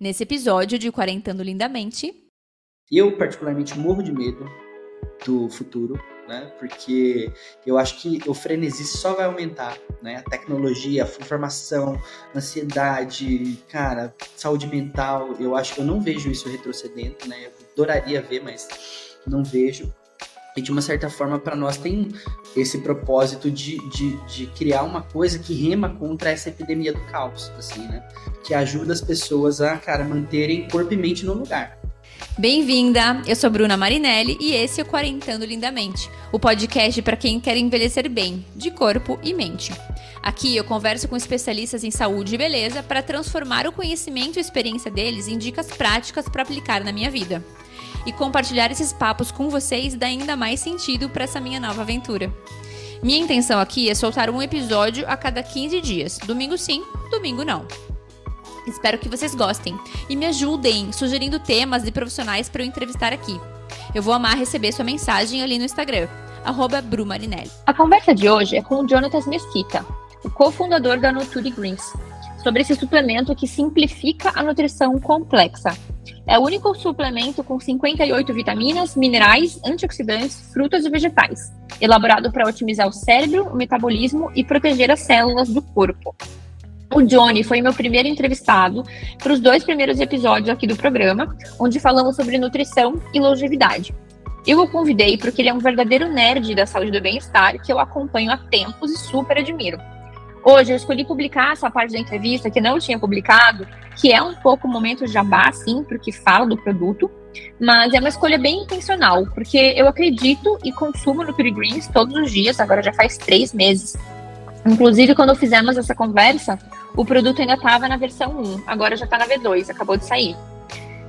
Nesse episódio de Quarentando Lindamente. Eu, particularmente, morro de medo do futuro, né? Porque eu acho que o frenesi só vai aumentar, né? A tecnologia, a informação, ansiedade, cara, saúde mental, eu acho que eu não vejo isso retrocedendo, né? Eu adoraria ver, mas não vejo. E de uma certa forma, para nós tem esse propósito de, de, de, criar uma coisa que rema contra essa epidemia do caos, assim, né? Que ajuda as pessoas a, cara, manterem corpo e mente no lugar. Bem-vinda! Eu sou Bruna Marinelli e esse é o Quarentando Lindamente, o podcast para quem quer envelhecer bem, de corpo e mente. Aqui eu converso com especialistas em saúde e beleza para transformar o conhecimento e experiência deles em dicas práticas para aplicar na minha vida. E compartilhar esses papos com vocês dá ainda mais sentido para essa minha nova aventura. Minha intenção aqui é soltar um episódio a cada 15 dias, domingo sim, domingo não. Espero que vocês gostem e me ajudem sugerindo temas e profissionais para eu entrevistar aqui. Eu vou amar receber sua mensagem ali no Instagram, brumarinelli. A conversa de hoje é com o Jonatas Mesquita, o cofundador da Nutri Greens, sobre esse suplemento que simplifica a nutrição complexa. É o único suplemento com 58 vitaminas, minerais, antioxidantes, frutas e vegetais, elaborado para otimizar o cérebro, o metabolismo e proteger as células do corpo. O Johnny foi meu primeiro entrevistado para os dois primeiros episódios aqui do programa, onde falamos sobre nutrição e longevidade. Eu o convidei porque ele é um verdadeiro nerd da saúde e do bem-estar que eu acompanho há tempos e super admiro. Hoje eu escolhi publicar essa parte da entrevista que não tinha publicado, que é um pouco momento jabá, sim, porque fala do produto, mas é uma escolha bem intencional, porque eu acredito e consumo no Greens todos os dias, agora já faz três meses. Inclusive, quando fizemos essa conversa, o produto ainda estava na versão 1, agora já está na V2, acabou de sair.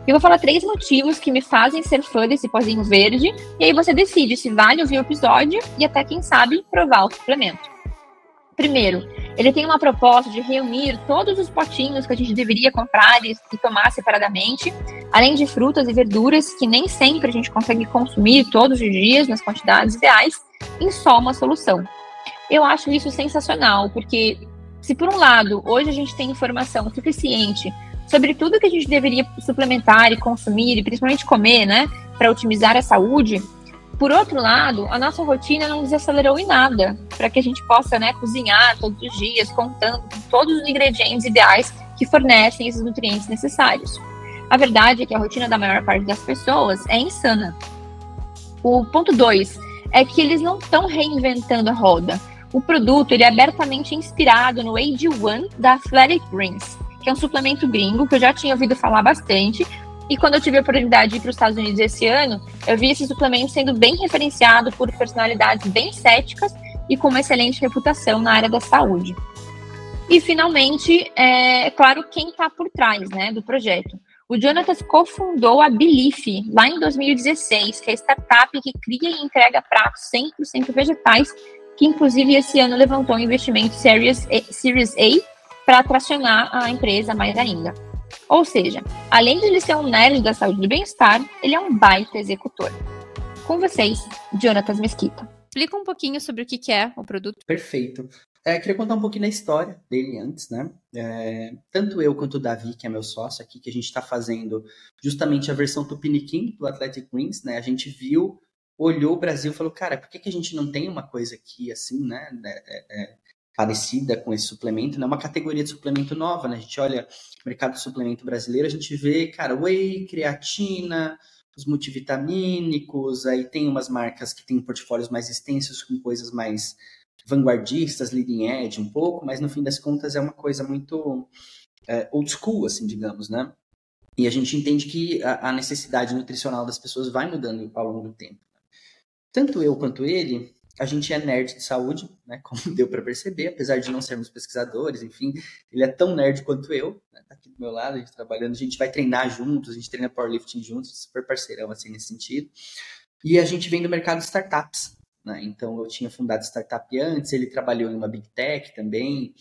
Eu vou falar três motivos que me fazem ser fã desse pozinho verde, e aí você decide se vale ouvir o episódio e até, quem sabe, provar o suplemento. Primeiro, ele tem uma proposta de reunir todos os potinhos que a gente deveria comprar e, tomar separadamente, além de frutas e verduras que nem sempre a gente consegue consumir todos os dias nas quantidades ideais, em só uma solução. Eu acho isso sensacional, porque se por um lado, hoje a gente tem informação suficiente sobre tudo que a gente deveria suplementar e consumir, e principalmente comer, né, para otimizar a saúde, por outro lado, a nossa rotina não desacelerou em nada para que a gente possa né, cozinhar todos os dios, contando com todos os ingredientes ideais que fornecem esses nutrientes necessários. A verdade é que a rotina da maior parte das pessoas é insana. O ponto 2 é que eles não estão reinventando a roda. O produto ele é abertamente inspirado no AG1 da Athletic Greens, que é um suplemento gringo que eu já tinha ouvido falar bastante. E quando eu tive a oportunidade de ir para os Estados Unidos esse ano, eu vi esse suplemento sendo bem referenciado por personalidades bem céticas e com uma excelente reputação na área da saúde. E, finalmente, é claro quem está por trás né, do projeto. O Jonatas cofundou a Belief lá em 2016, que é a startup que cria e entrega pratos 100% vegetais que inclusive esse ano levantou um investimento Series A, Series A para tracionar a empresa mais ainda. Ou seja, além de ele ser um nerd da saúde e do bem-estar, ele é um baita executor. Com vocês, Jonatas Mesquita. Explica um pouquinho sobre o que é o produto. Perfeito. É, queria contar um pouquinho da história dele antes, né? É, tanto eu quanto o Davi, que é meu sócio aqui, que a gente está fazendo justamente a versão Tupiniquim do Athletic Greens, né? A gente viu olhou o Brasil e falou, cara, por que, que a gente não tem uma coisa aqui assim, né? É, é, parecida com esse suplemento, né? Uma categoria de suplemento nova, né? A gente olha o mercado de suplemento brasileiro, a gente vê, cara, whey, creatina, os multivitamínicos, aí tem umas marcas que têm portfólios mais extensos com coisas mais vanguardistas, leading edge um pouco, mas no fim das contas é uma coisa muito é, old school, assim, digamos, né? E a gente entende que a, a necessidade nutricional das pessoas vai mudando ao longo do tempo tanto eu quanto ele, a gente é nerd de saúde, né? Como deu para perceber, apesar de não sermos pesquisadores, enfim, ele é tão nerd quanto eu, né? tá aqui do meu lado, a gente trabalhando, a gente vai treinar juntos, a gente treina powerlifting juntos, super parceirão assim nesse sentido. E a gente vem do mercado de startups, né? Então eu tinha fundado startup antes, ele trabalhou em uma big tech também.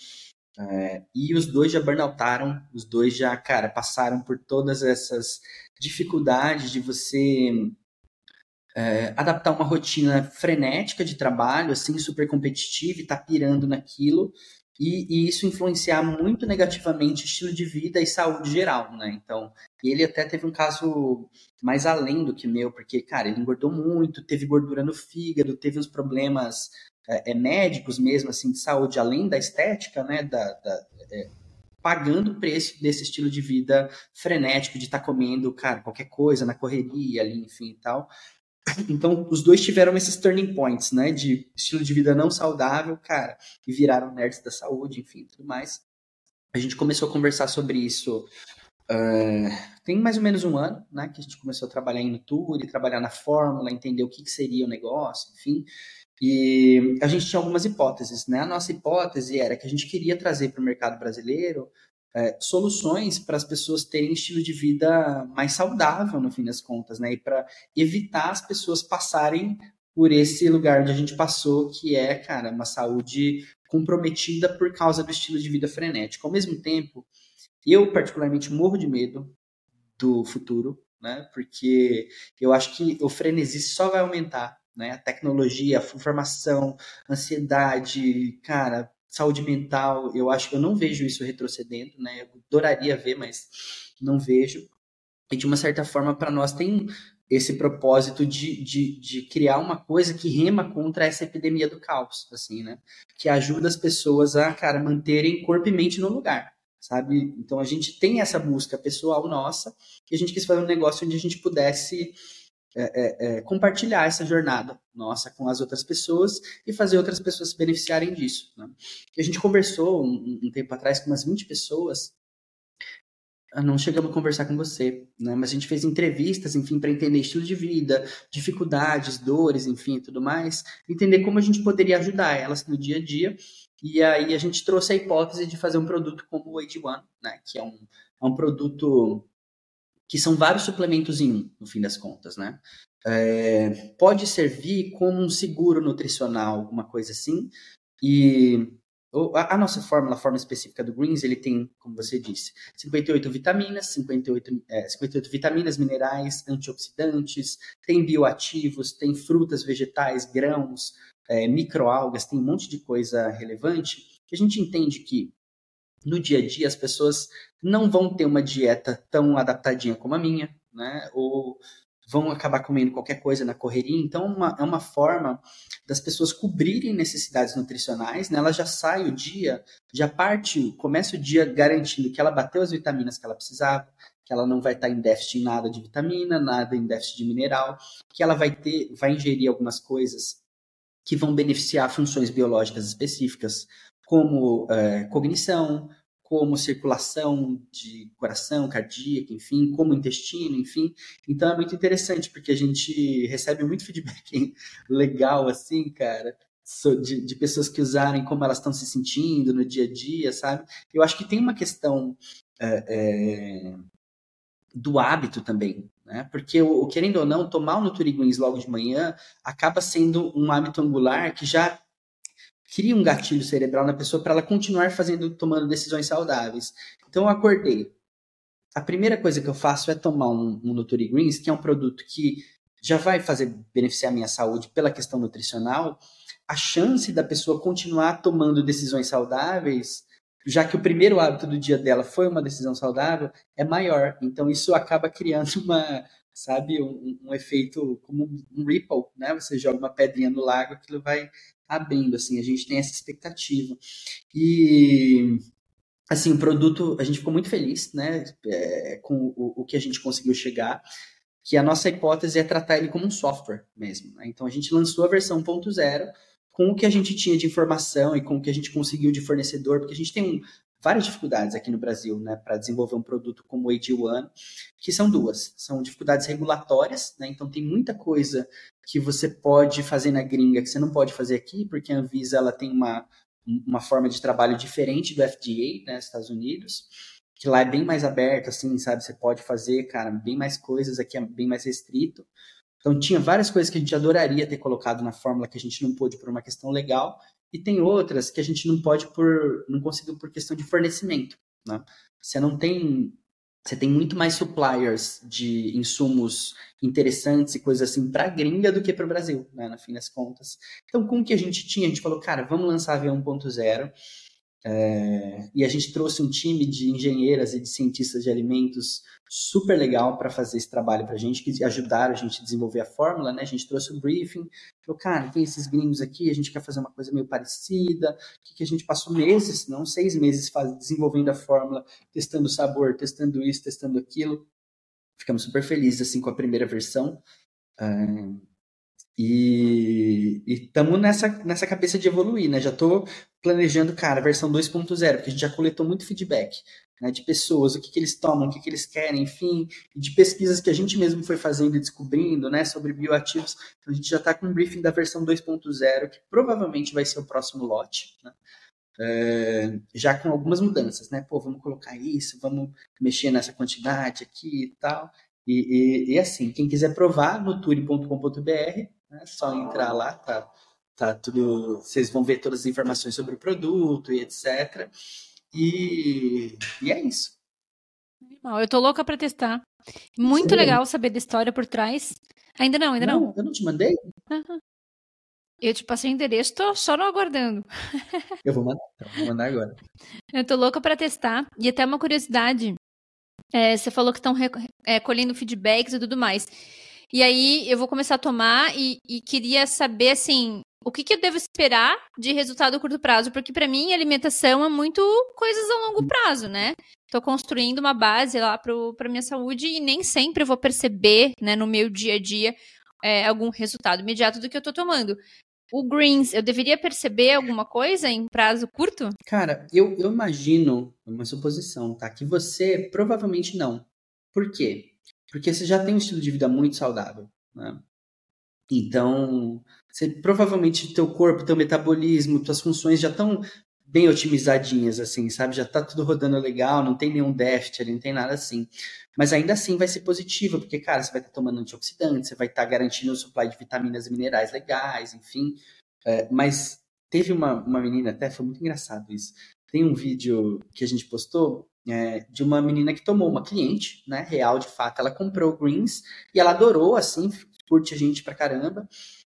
É, e os dois já burnoutaram, os dois já, cara, passaram por todas essas dificuldades de você é, adaptar uma rotina frenética de trabalho, assim, super competitiva e tá pirando naquilo. e, e, isso influenciar muito negativamente estilo de vida e saúde geral, né? Então, ele até teve um caso mais além do que meu, porque, cara, ele engordou muito, teve gordura no fígado, teve uns problemas é, é, médicos mesmo, assim, de saúde, além da estética, né? Da, da é, pagando o preço desse estilo de vida frenético, de estar tá comendo, cara, qualquer coisa na correria ali, enfim e tal. Então, os dois tiveram esses turning points, né? De estilo de vida não saudável, cara, e viraram nerds da saúde, enfim, tudo mais. A gente começou a conversar sobre isso uh, tem mais ou menos um ano, né? Que a gente começou a trabalhar em Nature, trabalhar na fórmula, entender o que, que seria o negócio, enfim. E a gente tinha algumas hipóteses, né? A nossa hipótese era que a gente queria trazer para o mercado brasileiro é, soluções para as pessoas terem estilo de vida mais saudável, no fim das contas, né? E para evitar as pessoas passarem por esse lugar onde a gente passou, que é, cara, uma saúde comprometida por causa do estilo de vida frenético. Ao mesmo tempo, eu particularmente morro de medo do futuro, né? Porque eu acho que o frenesi só vai aumentar, né? A tecnologia, a informação, ansiedade, cara, saúde mental, eu acho que eu não vejo isso retrocedendo, né? Eu adoraria ver, mas não vejo. E de uma certa forma, para nós tem esse propósito de, de, de, criar uma coisa que rema contra essa epidemia do caos, assim, né? Que ajuda as pessoas a, cara, manterem corpo e mente no lugar, sabe? Então a gente tem essa busca pessoal nossa e a gente quis fazer um negócio onde a gente pudesse é, é, é, compartilhar essa jornada nossa com as outras pessoas e fazer outras pessoas se beneficiarem disso. Né? A gente conversou um, um, tempo atrás com umas 20 pessoas. Ah, não chegamos a conversar com você, né? mas a gente fez entrevistas, enfim, para entender estilo de vida, dificuldades, dores, enfim, tudo mais, entender como a gente poderia ajudar elas no dia a dia. E aí a gente trouxe a hipótese de fazer um produto como o AG1, né? que é um, é um produto que são vários suplementos em um, no fim das contas, né? É, pode servir como um seguro nutricional, alguma coisa assim. E a, nossa fórmula, a fórmula específica do Greens, ele tem, como você disse, 58 vitaminas, 58, é, 58 vitaminas, minerais, antioxidantes, tem bioativos, tem frutas, vegetais, grãos, é, microalgas, tem um monte de coisa relevante que a gente entende que no dia a dia as pessoas não vão ter uma dieta tão adaptadinha como a minha, né? Ou vão acabar comendo qualquer coisa na correria. Então, uma, é uma forma das pessoas cobrirem necessidades nutricionais. Né? Ela já sai o dia, já parte, começa o dia garantindo que ela bateu as vitaminas que ela precisava, que ela não vai estar em déficit em nada de vitamina, nada em déficit de mineral, que ela vai ter, vai ingerir algumas coisas que vão beneficiar funções biológicas específicas, como é, cognição, como circulação de coração, cardíaca, enfim, como intestino, enfim. Então é muito interessante, porque a gente recebe muito feedback legal, assim, cara, de, de pessoas que usarem como elas estão se sentindo no dia a dia, sabe? Eu acho que tem uma questão é, é, do hábito também, né? Porque, o, querendo ou não, tomar o Nutrigreens logo de manhã acaba sendo um hábito angular que já cria um gatilho cerebral na pessoa para ela continuar fazendo, tomando decisões saudáveis. Então eu acordei. A primeira coisa que eu faço é tomar um, um Greens, que é um produto que já vai fazer beneficiar a minha saúde pela questão nutricional. A chance da pessoa continuar tomando decisões saudáveis, já que o primeiro hábito do dia dela foi uma decisão saudável, é maior. Então isso acaba criando uma, sabe, um, um efeito como um ripple, né? Você joga uma pedrinha no lago, aquilo vai abrindo, assim, a gente tem essa expectativa. E, assim, o produto, a gente ficou muito feliz, né, é, com o, o, que a gente conseguiu chegar, que a nossa hipótese é tratar ele como um software mesmo, né? Então, a gente lançou a versão 1.0 com o que a gente tinha de informação e com o que a gente conseguiu de fornecedor, porque a gente tem várias dificuldades aqui no Brasil, né, para desenvolver um produto como o AG1, que são duas. São dificuldades regulatórias, né, então tem muita coisa que você pode fazer na gringa que você não pode fazer aqui, porque a Anvisa ela tem uma, uma forma de trabalho diferente do FDA, né, Estados Unidos, que lá é bem mais aberto, assim, sabe, você pode fazer, cara, bem mais coisas, aqui é bem mais restrito. Então tinha várias coisas que a gente adoraria ter colocado na fórmula que a gente não pôde por uma questão legal, e tem outras que a gente não pode por não conseguiu por questão de fornecimento, né? Você não tem você tem muito mais suppliers de insumos interessantes e coisas assim para a gringa do que para o Brasil, né, no fim das contas. Então, com o que a gente tinha, a gente falou, cara, vamos lançar a V1.0 É, e a gente trouxe um time de engenheiras e de cientistas de alimentos super legal para fazer esse trabalho para a gente, que ajudaram a gente a desenvolver a fórmula, né? A gente trouxe o briefing, falou, cara, tem esses gringos aqui, a gente quer fazer uma coisa meio parecida, que, que a gente passou meses, não seis meses, faz, desenvolvendo a fórmula, testando o sabor, testando isso, testando aquilo. Ficamos super felizes assim com a primeira versão. Uh, e estamos nessa, nessa cabeça de evoluir, né? Já estou planejando, cara, a versão 2.0, porque a gente já coletou muito feedback né, de pessoas, o que, que eles tomam, o que, que eles querem, enfim, de pesquisas que a gente mesmo foi fazendo e descobrindo, né, sobre bioativos. Então a gente já está com um briefing da versão 2.0, que provavelmente vai ser o próximo lote, né? É, já com algumas mudanças, né? Pô, vamos colocar isso, vamos mexer nessa quantidade aqui e tal. E, e, e assim, quem quiser provar no turi.com.br é só entrar lá, tá, tá tudo. Vocês vão ver todas as informações sobre o produto e etc. E, e é isso. Eu tô louca para testar. Muito Sim. legal saber da história por trás. Ainda não, ainda não. não. Eu não te mandei? Uhum. Eu te passei o endereço, tô só não aguardando. Eu vou mandar, então, vou mandar agora. Eu tô louca para testar. E até uma curiosidade. É, você falou que estão é, colhendo feedbacks e tudo mais. E aí eu vou começar a tomar e, e queria saber, assim, o que, que, eu devo esperar de resultado a curto prazo? Porque para mim alimentação é muito coisas a longo prazo, né? Estou construindo uma base lá para minha saúde e nem sempre eu vou perceber, né, no meu dia a dia, é, algum resultado imediato do que eu estou tomando. O greens, eu deveria perceber alguma coisa em prazo curto? Cara, eu, eu imagino, uma suposição, tá? Que você provavelmente não. Por quê? Porque você já tem um estilo de vida muito saudável, né? Então, você, provavelmente teu corpo, teu metabolismo, tuas funções já estão bem otimizadinhas, assim, sabe? Já tá tudo rodando legal, não tem nenhum déficit não tem nada assim. Mas ainda assim vai ser positivo, porque, cara, você vai estar tá tomando antioxidante, você vai estar tá garantindo o supply de vitaminas e minerais legais, enfim. É, mas teve uma, uma menina, até foi muito engraçado isso. Tem um vídeo que a gente postou é, de uma menina que tomou uma cliente, né, real de fato, ela comprou greens e ela adorou, assim, curte a gente pra caramba.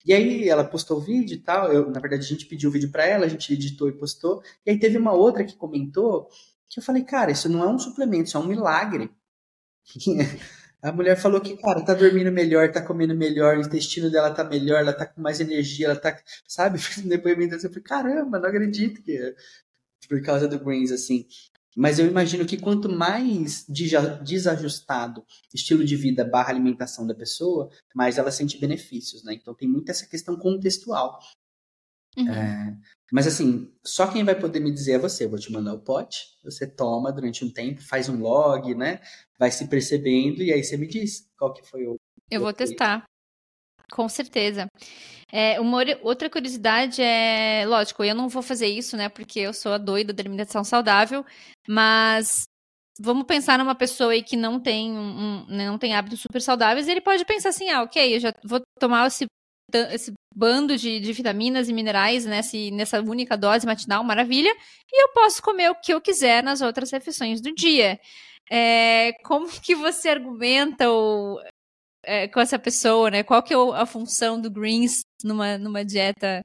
E aí ela postou o vídeo e tal, eu, na verdade a gente pediu o vídeo para ela, a gente editou e postou. E aí teve uma outra que comentou que eu falei, cara, isso não é um suplemento, isso é um milagre. A mulher falou que, cara, tá dormindo melhor, tá comendo melhor, o intestino dela tá melhor, ela tá com mais energia, ela tá, sabe? Depoimento assim, eu falei, caramba, não acredito que por causa do greens, assim. Mas eu imagino que quanto mais desajustado estilo de vida barra alimentação da pessoa, mais ela sente benefícios, né? Então tem muito essa questão contextual. Uhum. É, mas assim, só quem vai poder me dizer é você. Eu vou te mandar o pote, você toma durante um tempo, faz um log, né? Vai se percebendo e aí você me diz qual que foi o. Eu vou testar. Com certeza. É, uma outra curiosidade é, lógico, eu não vou fazer isso, né? Porque eu sou a doida da alimentação saudável, mas vamos pensar numa pessoa aí que não tem um, né, não tem hábitos super saudáveis, ele pode pensar assim, ah, ok, eu já vou tomar esse, esse bando de, de vitaminas e minerais nesse, nessa única dose matinal, maravilha, e eu posso comer o que eu quiser nas outras refeições do dia. É, como que você argumenta ou é, com essa pessoa, né? Qual que é a função do greens numa, numa dieta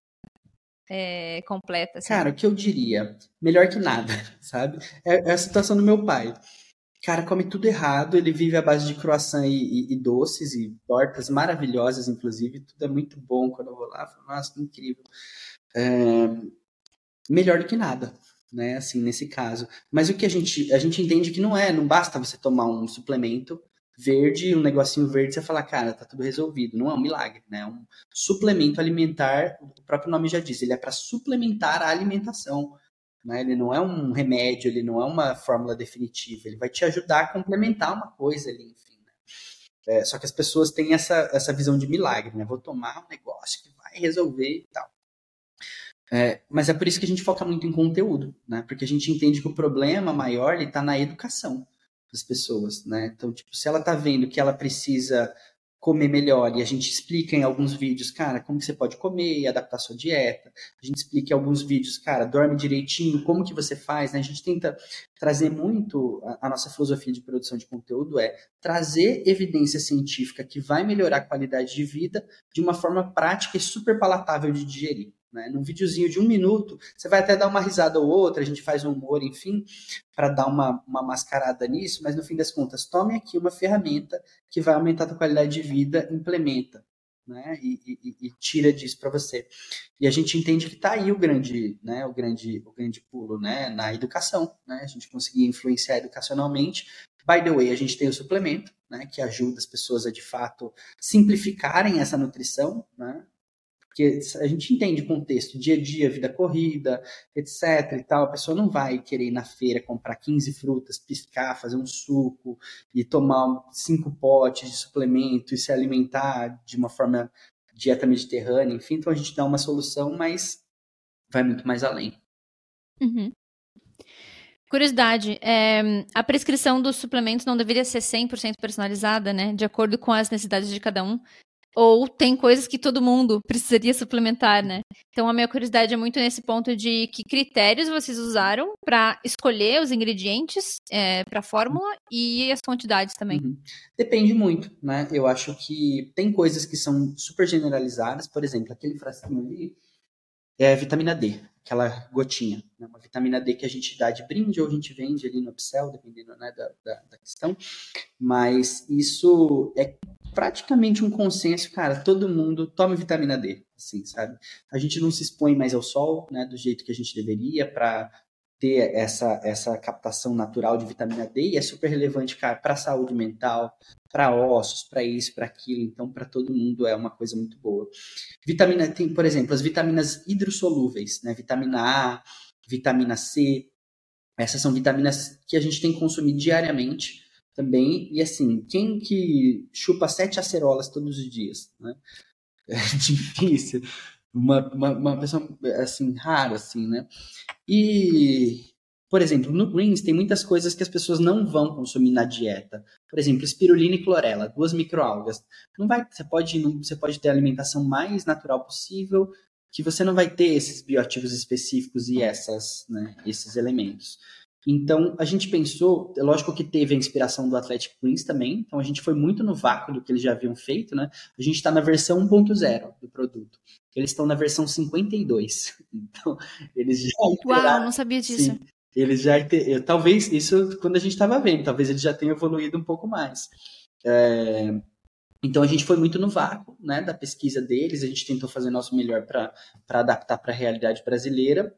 é, completa? Assim? Cara, o que eu diria? Melhor que nada, sabe? É, é, a situação do meu pai. Cara, come tudo errado, ele vive à base de croissant e, e, e doces e tortas maravilhosas, inclusive. Tudo é muito bom quando eu vou lá. Falo, Nossa, que incrível. É, melhor do que nada, né? Assim, nesse caso. Mas o que a gente, a gente entende que não é, não basta você tomar um suplemento verde, um negocinho verde, você fala, cara, tá tudo resolvido. Não é um milagre, né? É um suplemento alimentar, o próprio nome já diz, ele é para suplementar a alimentação. Né? Ele não é um remédio, ele não é uma fórmula definitiva, ele vai te ajudar a complementar uma coisa ali, enfim. Né? É, só que as pessoas têm essa, essa visão de milagre, né? Vou tomar um negócio que vai resolver e tal. É, mas é por isso que a gente foca muito em conteúdo, né? Porque a gente entende que o problema maior está na educação das pessoas, né? Então, tipo, se ela tá vendo que ela precisa comer melhor e a gente explica em alguns vídeos, cara, como que você pode comer e adaptar sua dieta. A gente explica em alguns vídeos, cara, dorme direitinho, como que você faz, né? A gente tenta trazer muito a, a nossa filosofia de produção de conteúdo é trazer evidência científica que vai melhorar a qualidade de vida de uma forma prática e super palatável de digerir. Né? Num videozinho de um minuto, você vai até dar uma risada ou outra, a gente faz um humor, enfim, para dar uma, uma mascarada nisso, mas no fim das contas, tome aqui uma ferramenta que vai aumentar a tua qualidade de vida, implementa. Né, e, e, e tira disso para você. E a gente entende que está aí o grande, né, o grande, o grande pulo, né, na educação, né, a gente conseguir influenciar educacionalmente. By the way, a gente tem o suplemento, né, que ajuda as pessoas a de fato simplificarem essa nutrição, né, porque a gente entende contexto, dia a dia, vida corrida, etc e tal, a pessoa não vai querer ir na feira comprar 15 frutas, piscar, fazer um suco e tomar cinco potes de suplemento e se alimentar de uma forma dieta mediterrânea, enfim, então a gente dá uma solução, mas vai muito mais além. Uhum. Curiosidade, é, a prescrição dos suplementos não deveria ser 100% personalizada, né? De acordo com as necessidades de cada um. Ou tem coisas que todo mundo precisaria suplementar, né? Então a minha curiosidade é muito nesse ponto de que critérios vocês usaram para escolher os ingredientes é, para a fórmula e as quantidades também. Uhum. Depende muito, né? Eu acho que tem coisas que são super generalizadas, por exemplo, aquele frasquinho ali é vitamina D, aquela gotinha, né? uma vitamina D que a gente dá de brinde ou a gente vende ali no Upsell, dependendo né, da, da, da questão. Mas isso é praticamente um consenso, cara, todo mundo tome vitamina D, assim, sabe? A gente não se expõe mais ao sol, né, do jeito que a gente deveria para ter essa, essa captação natural de vitamina D e é super relevante, cara, para saúde mental, para ossos, para isso, para aquilo. Então, para todo mundo é uma coisa muito boa. Vitamina tem, por exemplo, as vitaminas hidrossolúveis, né? Vitamina A, vitamina C. Essas são vitaminas que a gente tem que consumir diariamente também. E assim, quem que chupa sete acerolas todos os dias, né? É difícil. Uma, uma, uma pessoa, assim, rara, assim, né? E, por exemplo, no greens tem muitas coisas que as pessoas não vão consumir na dieta. Por exemplo, espirulina e clorela, duas microalgas. Não vai, você pode, não, você pode ter a alimentação mais natural possível, que você não vai ter esses bioativos específicos e essas, né, esses elementos. Então, a gente pensou, é lógico que teve a inspiração do Athletic Greens também, então a gente foi muito no vácuo do que eles já haviam feito, né? A gente está na versão 1.0 do produto. Eles estão na versão 52. Então, eles já. Uau, não sabia disso. Sim, eles já. Talvez, isso quando a gente estava vendo, talvez eles já tenham evoluído um pouco mais. É, então a gente foi muito no vácuo né, da pesquisa deles, a gente tentou fazer nosso melhor para adaptar para a realidade brasileira.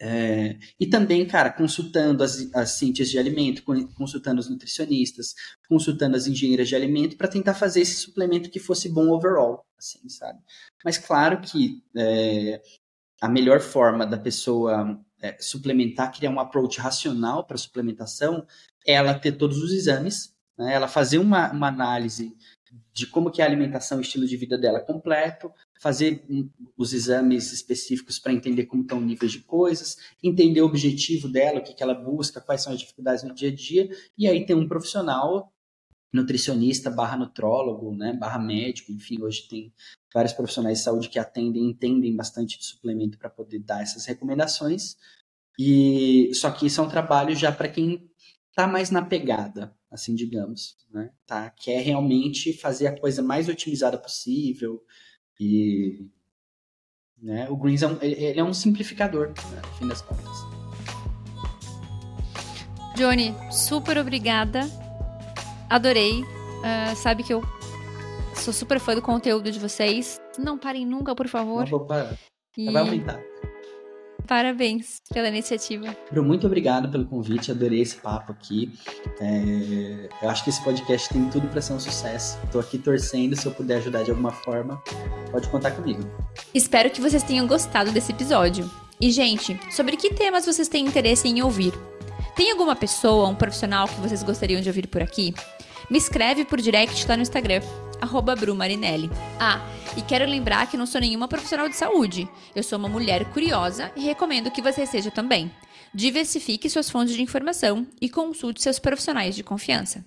É, e também, cara, consultando as, as ciências de alimento, consultando os nutricionistas, consultando as engenheiras de alimento para tentar fazer esse suplemento que fosse bom overall, assim, sabe? Mas claro que é, a melhor forma da pessoa é, suplementar, criar um approach racional para suplementação, é ela ter todos os exames, né? ela fazer uma, uma análise de como que é a alimentação e estilo de vida dela completo, fazer os exames específicos para entender como estão os níveis de coisas, entender o objetivo dela, o que, que ela busca, quais são as dificuldades no dia a dia, e aí tem um profissional, nutricionista, barra nutrólogo, né, barra médico, enfim, hoje tem vários profissionais de saúde que atendem, entendem bastante de suplemento para poder dar essas recomendações, e só que isso é um trabalho já para quem está mais na pegada, assim, digamos, né? Tá? Quer realmente fazer a coisa mais otimizada possível e né? O Greens é um, ele é um simplificador, né, no fim das contas. Johnny, super obrigada. Adorei. Uh, sabe que eu sou super fã do conteúdo de vocês. Não parem nunca, por favor. Não vou parar. E... Vai aumentar. Parabéns pela iniciativa. Muito obrigado pelo convite, adorei esse papo aqui. É, eu acho que esse podcast tem tudo para ser um sucesso. Estou aqui torcendo, se eu puder ajudar de alguma forma, pode contar comigo. Espero que vocês tenham gostado desse episódio. E, gente, sobre que temas vocês têm interesse em ouvir? Tem alguma pessoa, um profissional que vocês gostariam de ouvir por aqui? Me escreve por direct lá no Instagram, arroba Brumarinelli. Ah, e quero lembrar que não sou nenhuma profissional de saúde. Eu sou uma mulher curiosa e recomendo que você seja também. Diversifique suas fontes de informação e consulte seus profissionais de confiança.